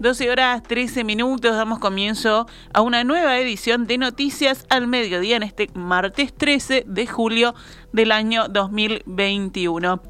12 horas 13 minutos, damos comienzo a una nueva edición de Noticias al Mediodía en este martes 13 de julio del año 2021.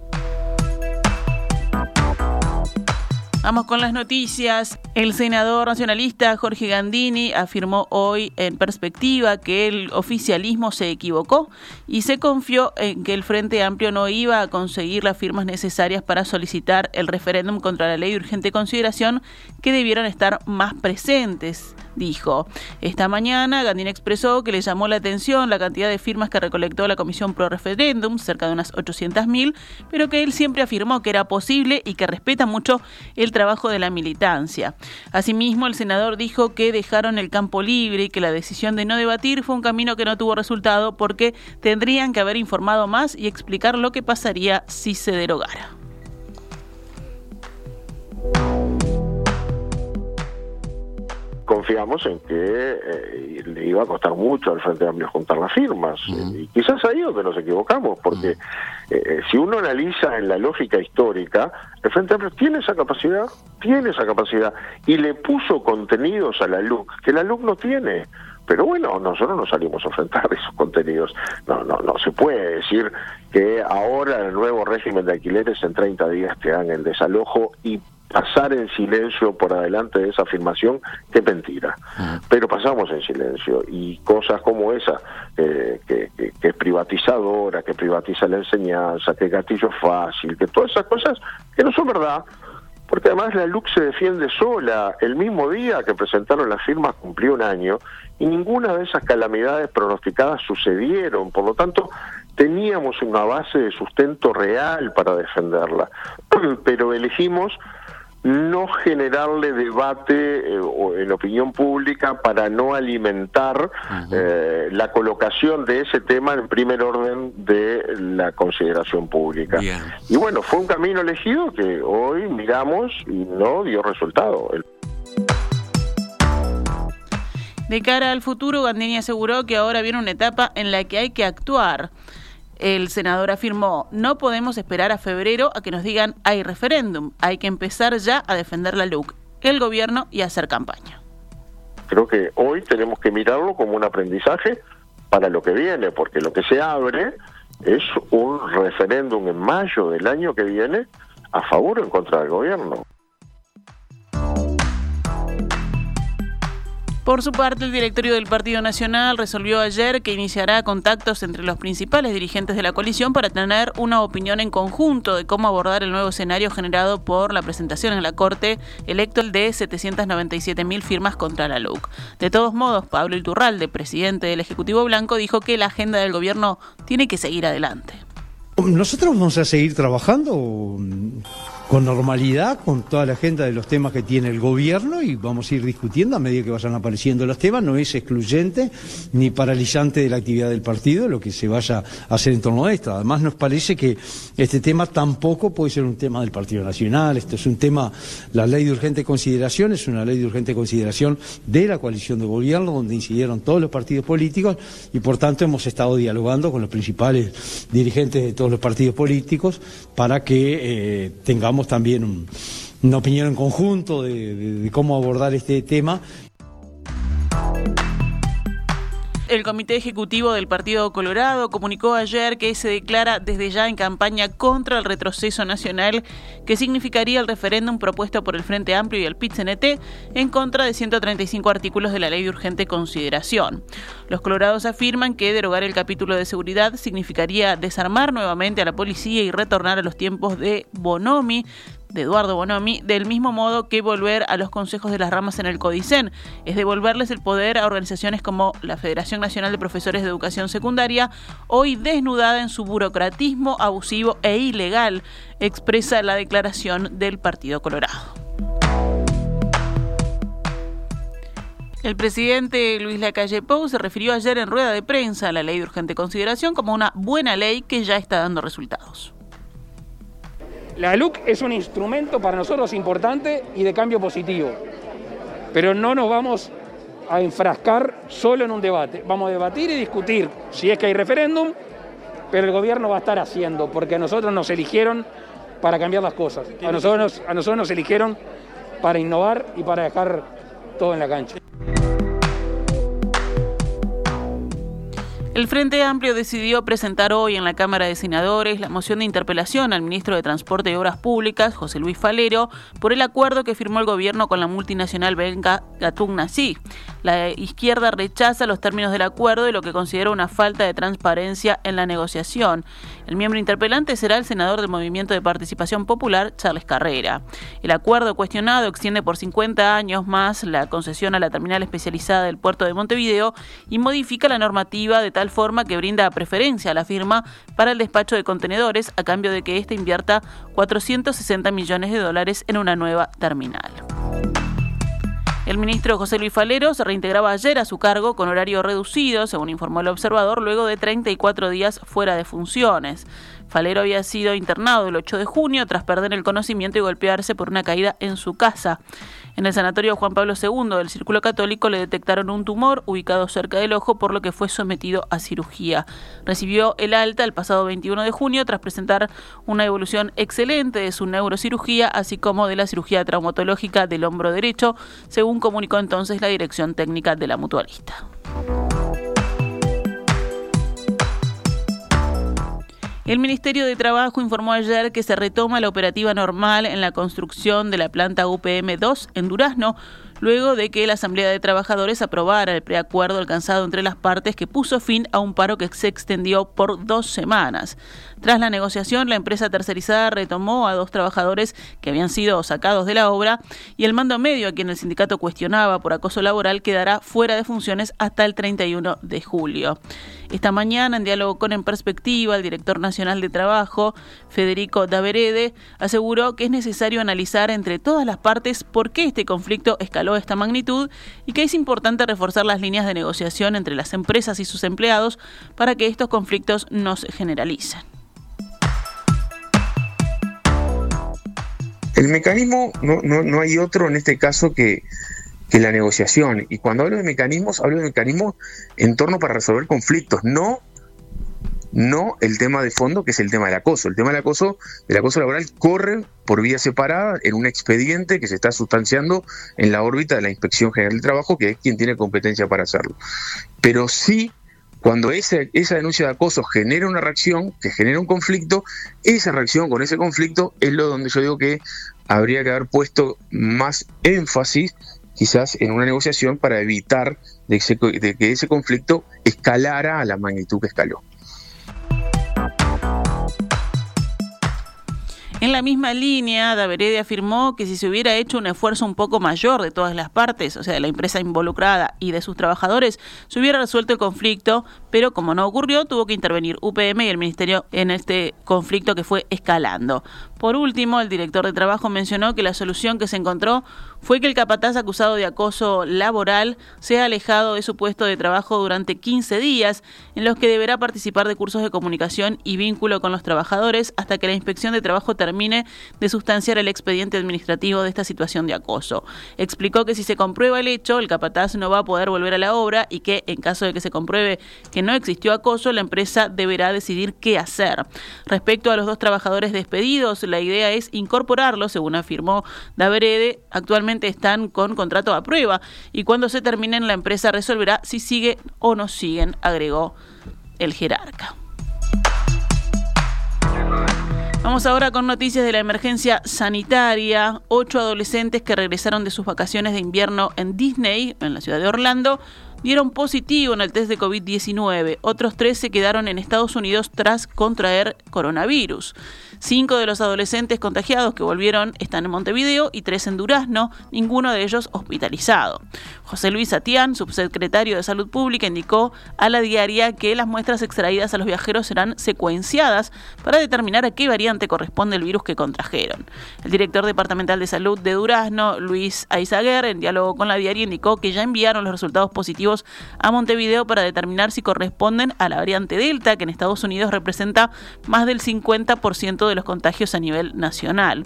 Vamos con las noticias. El senador nacionalista Jorge Gandini afirmó hoy en perspectiva que el oficialismo se equivocó y se confió en que el Frente Amplio no iba a conseguir las firmas necesarias para solicitar el referéndum contra la ley de urgente consideración que debieron estar más presentes dijo. Esta mañana Gandini expresó que le llamó la atención la cantidad de firmas que recolectó la Comisión Pro Referéndum, cerca de unas 800.000, pero que él siempre afirmó que era posible y que respeta mucho el trabajo de la militancia. Asimismo, el senador dijo que dejaron el campo libre y que la decisión de no debatir fue un camino que no tuvo resultado porque tendrían que haber informado más y explicar lo que pasaría si se derogara. Confiamos en que eh, le iba a costar mucho al Frente Amplio juntar las firmas. Y quizás ahí donde nos equivocamos, porque eh, si uno analiza en la lógica histórica, el Frente Amplio tiene esa capacidad, tiene esa capacidad, y le puso contenidos a la LUC que la LUC no tiene. Pero bueno, nosotros no salimos a enfrentar esos contenidos. No, no, no se puede decir que ahora el nuevo régimen de alquileres en 30 días te dan el desalojo y pasar en silencio por adelante de esa afirmación, que mentira. Pero pasamos en silencio y cosas como esa, eh, que, es privatizadora, que privatiza la enseñanza, que gatillo es fácil, que todas esas cosas que no son verdad, porque además la LUC se defiende sola. El mismo día que presentaron las firmas cumplió un año y ninguna de esas calamidades pronosticadas sucedieron. Por lo tanto, teníamos una base de sustento real para defenderla, pero elegimos no generarle debate eh, en opinión pública para no alimentar eh, la colocación de ese tema en primer orden de la consideración pública. Y bueno, fue un camino elegido que hoy miramos y no dio resultado. De cara al futuro, Gandini aseguró que ahora viene una etapa en la que hay que actuar. El senador afirmó, no podemos esperar a febrero a que nos digan hay referéndum, hay que empezar ya a defender la LUC, el gobierno y hacer campaña. Creo que hoy tenemos que mirarlo como un aprendizaje para lo que viene, porque lo que se abre es un referéndum en mayo del año que viene a favor o en contra del gobierno. Por su parte, el directorio del Partido Nacional resolvió ayer que iniciará contactos entre los principales dirigentes de la coalición para tener una opinión en conjunto de cómo abordar el nuevo escenario generado por la presentación en la Corte electo el de 797.000 firmas contra la LUC. De todos modos, Pablo Iturralde, presidente del Ejecutivo Blanco, dijo que la agenda del gobierno tiene que seguir adelante. Nosotros vamos a seguir trabajando con normalidad, con toda la agenda de los temas que tiene el gobierno y vamos a ir discutiendo a medida que vayan apareciendo los temas. No es excluyente ni paralizante de la actividad del partido lo que se vaya a hacer en torno a esto. Además, nos parece que este tema tampoco puede ser un tema del Partido Nacional. Esto es un tema, la ley de urgente consideración es una ley de urgente consideración de la coalición de gobierno, donde incidieron todos los partidos políticos y por tanto hemos estado dialogando con los principales dirigentes de todos los partidos políticos para que eh, tengamos también una opinión en conjunto de cómo abordar este tema el Comité Ejecutivo del Partido Colorado comunicó ayer que se declara desde ya en campaña contra el retroceso nacional que significaría el referéndum propuesto por el Frente Amplio y el pit en contra de 135 artículos de la Ley de Urgente Consideración. Los colorados afirman que derogar el capítulo de seguridad significaría desarmar nuevamente a la policía y retornar a los tiempos de Bonomi, de Eduardo Bonomi, del mismo modo que volver a los consejos de las ramas en el Codicen, es devolverles el poder a organizaciones como la Federación Nacional de Profesores de Educación Secundaria, hoy desnudada en su burocratismo abusivo e ilegal, expresa la declaración del Partido Colorado. El presidente Luis Lacalle Pou se refirió ayer en rueda de prensa a la ley de urgente consideración como una buena ley que ya está dando resultados. La LUC es un instrumento para nosotros importante y de cambio positivo, pero no nos vamos a enfrascar solo en un debate. Vamos a debatir y discutir si es que hay referéndum, pero el gobierno va a estar haciendo, porque a nosotros nos eligieron para cambiar las cosas. A nosotros, a nosotros nos eligieron para innovar y para dejar todo en la cancha. El Frente Amplio decidió presentar hoy en la Cámara de Senadores la moción de interpelación al ministro de Transporte y Obras Públicas, José Luis Falero, por el acuerdo que firmó el gobierno con la multinacional belga Gatun-Nací. La izquierda rechaza los términos del acuerdo y lo que considera una falta de transparencia en la negociación. El miembro interpelante será el senador del Movimiento de Participación Popular, Charles Carrera. El acuerdo cuestionado extiende por 50 años más la concesión a la terminal especializada del puerto de Montevideo y modifica la normativa de tal forma que brinda preferencia a la firma para el despacho de contenedores a cambio de que éste invierta 460 millones de dólares en una nueva terminal. El ministro José Luis Falero se reintegraba ayer a su cargo con horario reducido, según informó el observador, luego de 34 días fuera de funciones. Falero había sido internado el 8 de junio tras perder el conocimiento y golpearse por una caída en su casa. En el sanatorio Juan Pablo II del Círculo Católico le detectaron un tumor ubicado cerca del ojo, por lo que fue sometido a cirugía. Recibió el alta el pasado 21 de junio tras presentar una evolución excelente de su neurocirugía, así como de la cirugía traumatológica del hombro derecho, según comunicó entonces la dirección técnica de la mutualista. El Ministerio de Trabajo informó ayer que se retoma la operativa normal en la construcción de la planta UPM-2 en Durazno, luego de que la Asamblea de Trabajadores aprobara el preacuerdo alcanzado entre las partes que puso fin a un paro que se extendió por dos semanas. Tras la negociación, la empresa tercerizada retomó a dos trabajadores que habían sido sacados de la obra y el mando medio, a quien el sindicato cuestionaba por acoso laboral, quedará fuera de funciones hasta el 31 de julio. Esta mañana, en diálogo con En Perspectiva, el director nacional de Trabajo, Federico Daverede, aseguró que es necesario analizar entre todas las partes por qué este conflicto escaló a esta magnitud y que es importante reforzar las líneas de negociación entre las empresas y sus empleados para que estos conflictos no se generalicen. El mecanismo, no, no, no hay otro en este caso que, que la negociación. Y cuando hablo de mecanismos, hablo de mecanismos en torno para resolver conflictos, no, no el tema de fondo, que es el tema del acoso. El tema del acoso, del acoso laboral corre por vía separada en un expediente que se está sustanciando en la órbita de la Inspección General del Trabajo, que es quien tiene competencia para hacerlo. Pero sí cuando ese, esa denuncia de acoso genera una reacción, que genera un conflicto, esa reacción con ese conflicto es lo donde yo digo que habría que haber puesto más énfasis quizás en una negociación para evitar de, de que ese conflicto escalara a la magnitud que escaló. En la misma línea, Daverede afirmó que si se hubiera hecho un esfuerzo un poco mayor de todas las partes, o sea, de la empresa involucrada y de sus trabajadores, se hubiera resuelto el conflicto, pero como no ocurrió, tuvo que intervenir UPM y el Ministerio en este conflicto que fue escalando. Por último, el director de trabajo mencionó que la solución que se encontró fue que el capataz acusado de acoso laboral sea alejado de su puesto de trabajo durante 15 días, en los que deberá participar de cursos de comunicación y vínculo con los trabajadores hasta que la inspección de trabajo termine de sustanciar el expediente administrativo de esta situación de acoso. Explicó que si se comprueba el hecho, el capataz no va a poder volver a la obra y que, en caso de que se compruebe que no existió acoso, la empresa deberá decidir qué hacer. Respecto a los dos trabajadores despedidos, la idea es incorporarlo, según afirmó Daverede. Actualmente están con contrato a prueba y cuando se terminen la empresa resolverá si sigue o no siguen, agregó el jerarca. Vamos ahora con noticias de la emergencia sanitaria. Ocho adolescentes que regresaron de sus vacaciones de invierno en Disney, en la ciudad de Orlando, dieron positivo en el test de COVID-19. Otros tres se quedaron en Estados Unidos tras contraer coronavirus. Cinco de los adolescentes contagiados que volvieron están en Montevideo y tres en Durazno, ninguno de ellos hospitalizado. José Luis Atián, subsecretario de Salud Pública, indicó a la diaria que las muestras extraídas a los viajeros serán secuenciadas para determinar a qué variante corresponde el virus que contrajeron. El director departamental de salud de Durazno, Luis Aizaguer, en diálogo con la diaria, indicó que ya enviaron los resultados positivos a Montevideo para determinar si corresponden a la variante Delta, que en Estados Unidos representa más del 50% de los contagios a nivel nacional.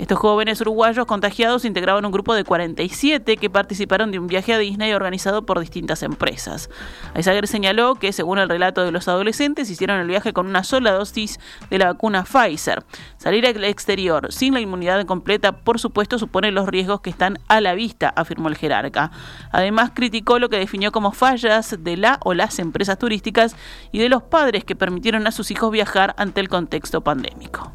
Estos jóvenes uruguayos contagiados integraban un grupo de 47 que participaron de un viaje a Disney organizado por distintas empresas. Aizager señaló que, según el relato de los adolescentes, hicieron el viaje con una sola dosis de la vacuna Pfizer. Salir al exterior sin la inmunidad completa, por supuesto, supone los riesgos que están a la vista, afirmó el jerarca. Además, criticó lo que definió como fallas de la o las empresas turísticas y de los padres que permitieron a sus hijos viajar ante el contexto pandémico.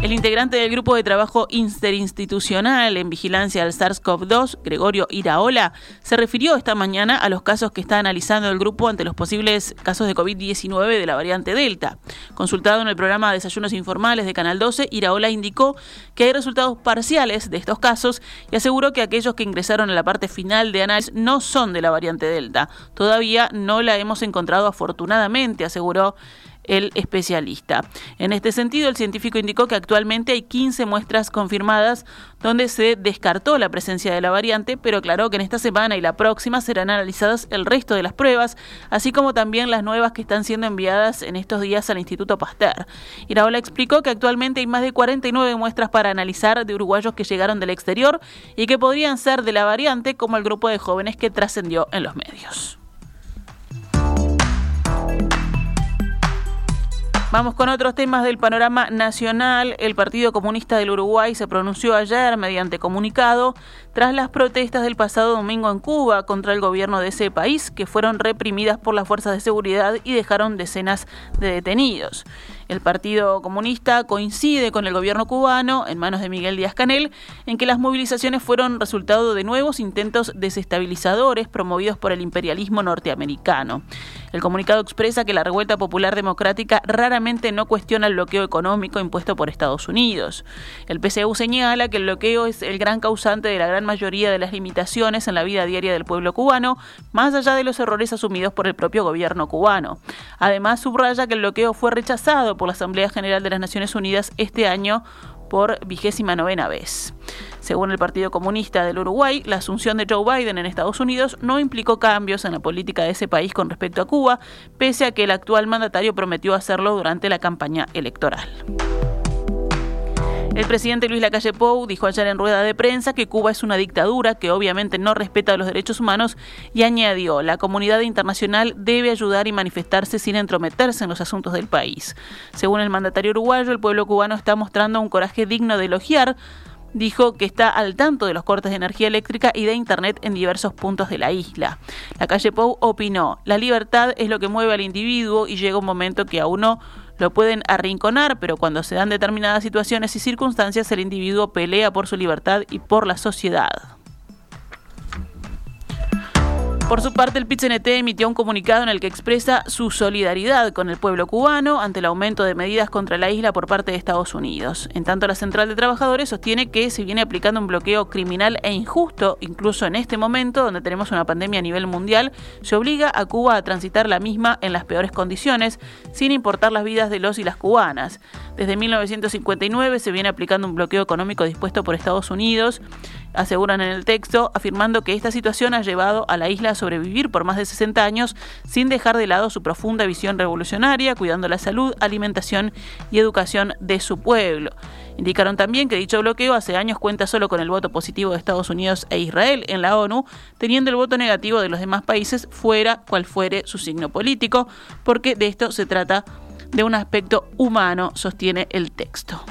El integrante del grupo de trabajo interinstitucional en vigilancia al SARS-CoV-2, Gregorio Iraola, se refirió esta mañana a los casos que está analizando el grupo ante los posibles casos de COVID-19 de la variante Delta. Consultado en el programa Desayunos Informales de Canal 12, Iraola indicó que hay resultados parciales de estos casos y aseguró que aquellos que ingresaron a la parte final de análisis no son de la variante Delta. Todavía no la hemos encontrado afortunadamente, aseguró el especialista. En este sentido, el científico indicó que actualmente hay 15 muestras confirmadas donde se descartó la presencia de la variante, pero aclaró que en esta semana y la próxima serán analizadas el resto de las pruebas, así como también las nuevas que están siendo enviadas en estos días al Instituto Pasteur. Iraola explicó que actualmente hay más de 49 muestras para analizar de uruguayos que llegaron del exterior y que podrían ser de la variante, como el grupo de jóvenes que trascendió en los medios. Vamos con otros temas del panorama nacional. El Partido Comunista del Uruguay se pronunció ayer mediante comunicado tras las protestas del pasado domingo en Cuba contra el gobierno de ese país, que fueron reprimidas por las fuerzas de seguridad y dejaron decenas de detenidos. El Partido Comunista coincide con el gobierno cubano, en manos de Miguel Díaz Canel, en que las movilizaciones fueron resultado de nuevos intentos desestabilizadores promovidos por el imperialismo norteamericano. El comunicado expresa que la revuelta popular democrática raramente no cuestiona el bloqueo económico impuesto por Estados Unidos. El PCU señala que el bloqueo es el gran causante de la gran mayoría de las limitaciones en la vida diaria del pueblo cubano, más allá de los errores asumidos por el propio gobierno cubano. Además, subraya que el bloqueo fue rechazado por la Asamblea General de las Naciones Unidas este año por vigésima novena vez. Según el Partido Comunista del Uruguay, la asunción de Joe Biden en Estados Unidos no implicó cambios en la política de ese país con respecto a Cuba, pese a que el actual mandatario prometió hacerlo durante la campaña electoral. El presidente Luis Lacalle Pou dijo ayer en rueda de prensa que Cuba es una dictadura que obviamente no respeta los derechos humanos y añadió, la comunidad internacional debe ayudar y manifestarse sin entrometerse en los asuntos del país. Según el mandatario uruguayo, el pueblo cubano está mostrando un coraje digno de elogiar, dijo que está al tanto de los cortes de energía eléctrica y de Internet en diversos puntos de la isla. La calle Pou opinó, la libertad es lo que mueve al individuo y llega un momento que a uno lo pueden arrinconar, pero cuando se dan determinadas situaciones y circunstancias, el individuo pelea por su libertad y por la sociedad. Por su parte, el PIT-CNT emitió un comunicado en el que expresa su solidaridad con el pueblo cubano ante el aumento de medidas contra la isla por parte de Estados Unidos. En tanto, la Central de Trabajadores sostiene que se viene aplicando un bloqueo criminal e injusto, incluso en este momento donde tenemos una pandemia a nivel mundial, se obliga a Cuba a transitar la misma en las peores condiciones, sin importar las vidas de los y las cubanas. Desde 1959 se viene aplicando un bloqueo económico dispuesto por Estados Unidos aseguran en el texto, afirmando que esta situación ha llevado a la isla a sobrevivir por más de 60 años sin dejar de lado su profunda visión revolucionaria, cuidando la salud, alimentación y educación de su pueblo. Indicaron también que dicho bloqueo hace años cuenta solo con el voto positivo de Estados Unidos e Israel en la ONU, teniendo el voto negativo de los demás países fuera cual fuere su signo político, porque de esto se trata de un aspecto humano, sostiene el texto.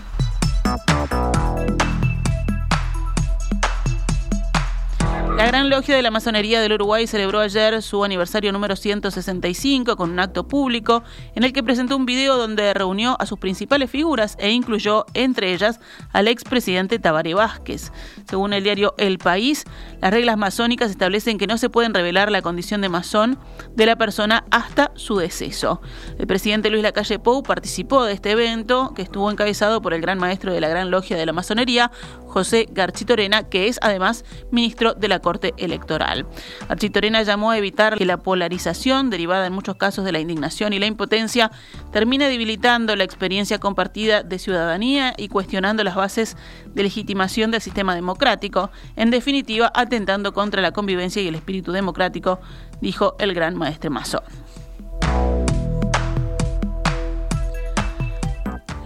La Gran Logia de la Masonería del Uruguay celebró ayer su aniversario número 165 con un acto público en el que presentó un video donde reunió a sus principales figuras e incluyó entre ellas al expresidente Tabaré Vázquez. Según el diario El País, las reglas masónicas establecen que no se pueden revelar la condición de masón de la persona hasta su deceso. El presidente Luis Lacalle Pou participó de este evento que estuvo encabezado por el gran maestro de la Gran Logia de la Masonería, José Garchitorena, que es además ministro de la Corte Electoral. Garchitorena llamó a evitar que la polarización, derivada en muchos casos de la indignación y la impotencia, termine debilitando la experiencia compartida de ciudadanía y cuestionando las bases de legitimación del sistema democrático, en definitiva atentando contra la convivencia y el espíritu democrático, dijo el gran maestre masón.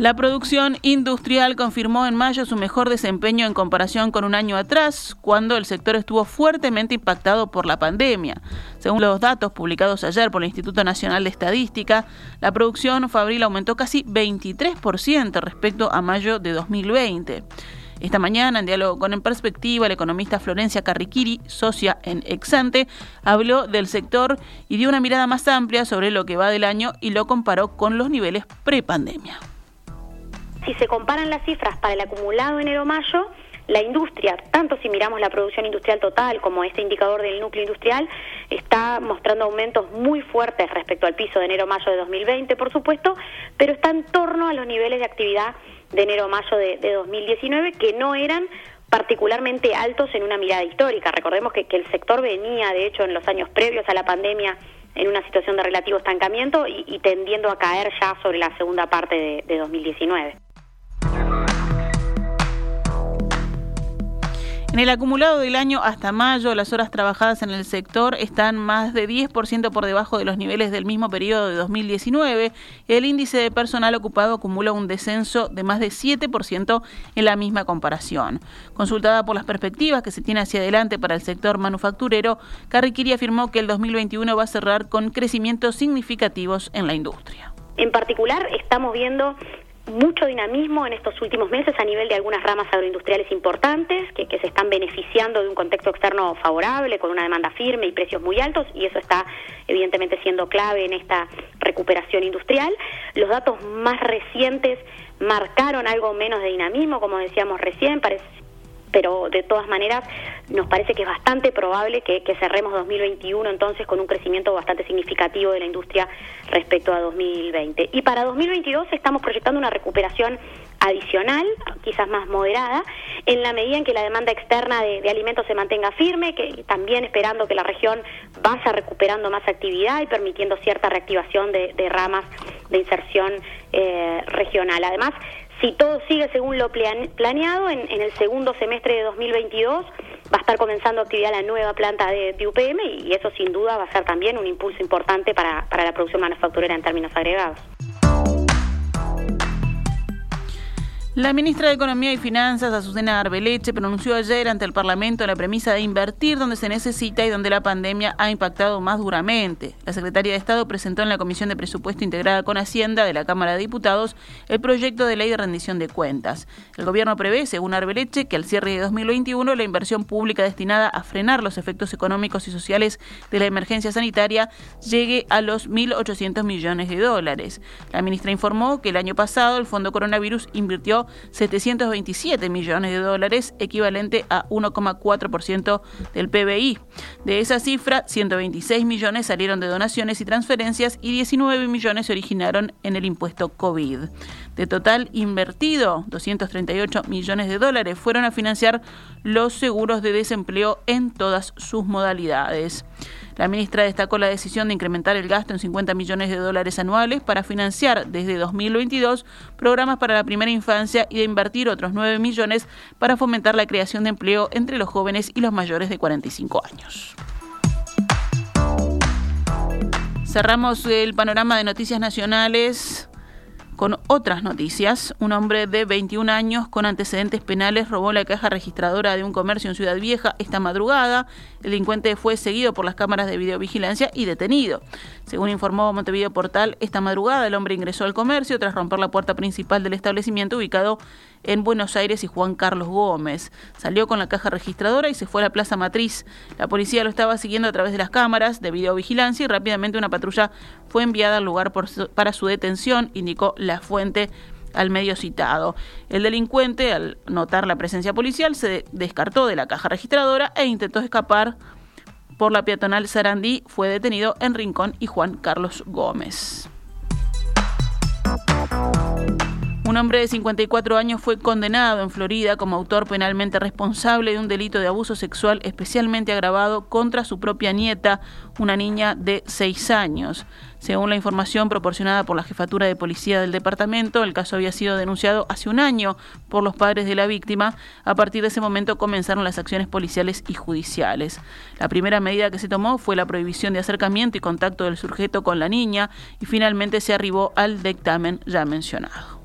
La producción industrial confirmó en mayo su mejor desempeño en comparación con un año atrás, cuando el sector estuvo fuertemente impactado por la pandemia. Según los datos publicados ayer por el Instituto Nacional de Estadística, la producción fabril aumentó casi 23% respecto a mayo de 2020. Esta mañana, en diálogo con En Perspectiva, el economista Florencia Carriquiri, socia en Exante, habló del sector y dio una mirada más amplia sobre lo que va del año y lo comparó con los niveles prepandemia. Si se comparan las cifras para el acumulado enero-mayo, la industria, tanto si miramos la producción industrial total como este indicador del núcleo industrial, está mostrando aumentos muy fuertes respecto al piso de enero-mayo de 2020, por supuesto, pero está en torno a los niveles de actividad de enero-mayo de, 2019, que no eran particularmente altos en una mirada histórica. Recordemos que, el sector venía, de hecho, en los años previos a la pandemia, en una situación de relativo estancamiento y, tendiendo a caer ya sobre la segunda parte de, de 2019. En el acumulado del año hasta mayo, las horas trabajadas en el sector están más de 10% por debajo de los niveles del mismo periodo de 2019. El índice de personal ocupado acumula un descenso de más de 7% en la misma comparación. Consultada por las perspectivas que se tiene hacia adelante para el sector manufacturero, Carriquiri afirmó que el 2021 va a cerrar con crecimientos significativos en la industria. En particular, estamos viendo mucho dinamismo en estos últimos meses a nivel de algunas ramas agroindustriales importantes que, se están beneficiando de un contexto externo favorable, con una demanda firme y precios muy altos, y eso está evidentemente siendo clave en esta recuperación industrial. Los datos más recientes marcaron algo menos de dinamismo, como decíamos recién, parece, pero de todas maneras nos parece que es bastante probable que, cerremos 2021 entonces con un crecimiento bastante significativo de la industria respecto a 2020. Y para 2022 estamos proyectando una recuperación adicional, quizás más moderada, en la medida en que la demanda externa de, alimentos se mantenga firme, que también esperando que la región vaya recuperando más actividad y permitiendo cierta reactivación de, ramas de inserción eh, regional. Además, si todo sigue según lo planeado, en, el segundo semestre de 2022 va a estar comenzando actividad la nueva planta de, UPM y eso sin duda va a ser también un impulso importante para la producción manufacturera en términos agregados. La ministra de Economía y Finanzas, Azucena Arbeleche, pronunció ayer ante el Parlamento la premisa de invertir donde se necesita y donde la pandemia ha impactado más duramente. La secretaria de Estado presentó en la Comisión de Presupuesto Integrada con Hacienda de la Cámara de Diputados el proyecto de ley de rendición de cuentas. El gobierno prevé, según Arbeleche, que al cierre de 2021 la inversión pública destinada a frenar los efectos económicos y sociales de la emergencia sanitaria llegue a los 1.800 millones de dólares. La ministra informó que el año pasado el Fondo Coronavirus invirtió 727 millones de dólares, equivalente a 1,4% del PBI. De esa cifra, 126 millones salieron de donaciones y transferencias y 19 millones se originaron en el impuesto COVID. De total invertido, 238 millones de dólares fueron a financiar los seguros de desempleo en todas sus modalidades. La ministra destacó la decisión de incrementar el gasto en 50 millones de dólares anuales para financiar desde 2022 programas para la primera infancia y de invertir otros 9 millones para fomentar la creación de empleo entre los jóvenes y los mayores de 45 años. Cerramos el panorama de noticias nacionales con otras noticias, un hombre de 21 años con antecedentes penales robó la caja registradora de un comercio en Ciudad Vieja esta madrugada. El delincuente fue seguido por las cámaras de videovigilancia y detenido. Según informó Montevideo Portal, esta madrugada el hombre ingresó al comercio tras romper la puerta principal del establecimiento ubicado en Buenos Aires y Juan Carlos Gómez. Salió con la caja registradora y se fue a la Plaza Matriz. La policía lo estaba siguiendo a través de las cámaras de videovigilancia y rápidamente una patrulla fue enviada al lugar para su detención, indicó la fuente al medio citado. El delincuente, al notar la presencia policial, se descartó de la caja registradora e intentó escapar por la peatonal Sarandí. Fue detenido en Rincón y Juan Carlos Gómez. Un hombre de 54 años fue condenado en Florida como autor penalmente responsable de un delito de abuso sexual especialmente agravado contra su propia nieta, una niña de 6 años. Según la información proporcionada por la jefatura de policía del departamento, el caso había sido denunciado hace un año por los padres de la víctima. A partir de ese momento comenzaron las acciones policiales y judiciales. La primera medida que se tomó fue la prohibición de acercamiento y contacto del sujeto con la niña y finalmente se arribó al dictamen ya mencionado.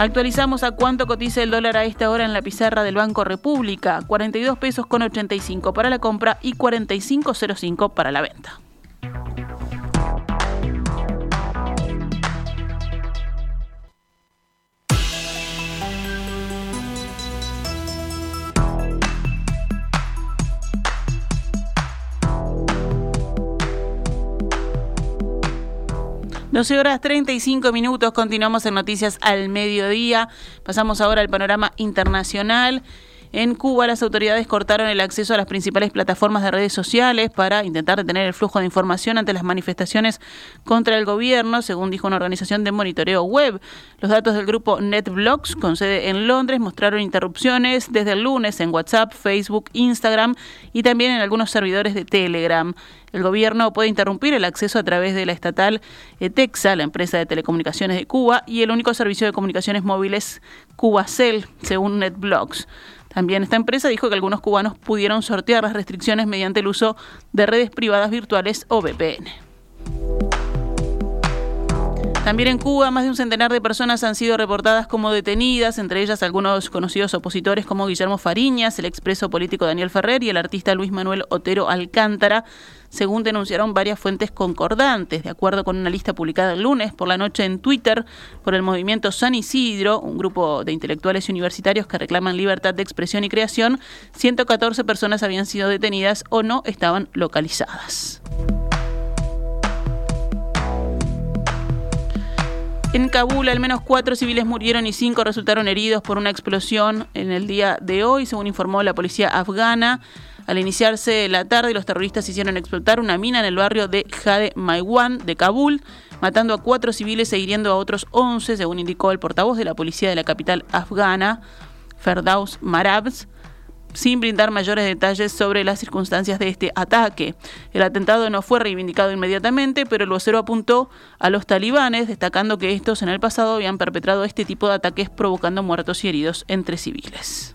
Actualizamos a cuánto cotiza el dólar a esta hora en la pizarra del Banco República, 42 pesos con 85 para la compra y 45.05 para la venta. 12 horas 35 minutos, continuamos en Noticias al Mediodía. Pasamos ahora al panorama internacional. En Cuba, las autoridades cortaron el acceso a las principales plataformas de redes sociales para intentar detener el flujo de información ante las manifestaciones contra el gobierno, según dijo una organización de monitoreo web. Los datos del grupo NetBlocks, con sede en Londres, mostraron interrupciones desde el lunes en WhatsApp, Facebook, Instagram y también en algunos servidores de Telegram. El gobierno puede interrumpir el acceso a través de la estatal ETEXA, la empresa de telecomunicaciones de Cuba, y el único servicio de comunicaciones móviles Cubacel, según NetBlocks. También esta empresa dijo que algunos cubanos pudieron sortear las restricciones mediante el uso de redes privadas virtuales o VPN. También en Cuba, más de un centenar de personas han sido reportadas como detenidas, entre ellas algunos conocidos opositores como Guillermo Fariñas, el expreso político Daniel Ferrer y el artista Luis Manuel Otero Alcántara, según denunciaron varias fuentes concordantes. De acuerdo con una lista publicada el lunes por la noche en Twitter por el movimiento San Isidro, un grupo de intelectuales y universitarios que reclaman libertad de expresión y creación, 114 personas habían sido detenidas o no estaban localizadas. En Kabul, al menos cuatro civiles murieron y cinco resultaron heridos por una explosión en el día de hoy, según informó la policía afgana. Al iniciarse la tarde, los terroristas hicieron explotar una mina en el barrio de Jade Maiwan de Kabul, matando a cuatro civiles e hiriendo a otros once, según indicó el portavoz de la policía de la capital afgana, Ferdaus Marabs sin brindar mayores detalles sobre las circunstancias de este ataque. El atentado no fue reivindicado inmediatamente, pero el vocero apuntó a los talibanes, destacando que estos en el pasado habían perpetrado este tipo de ataques provocando muertos y heridos entre civiles.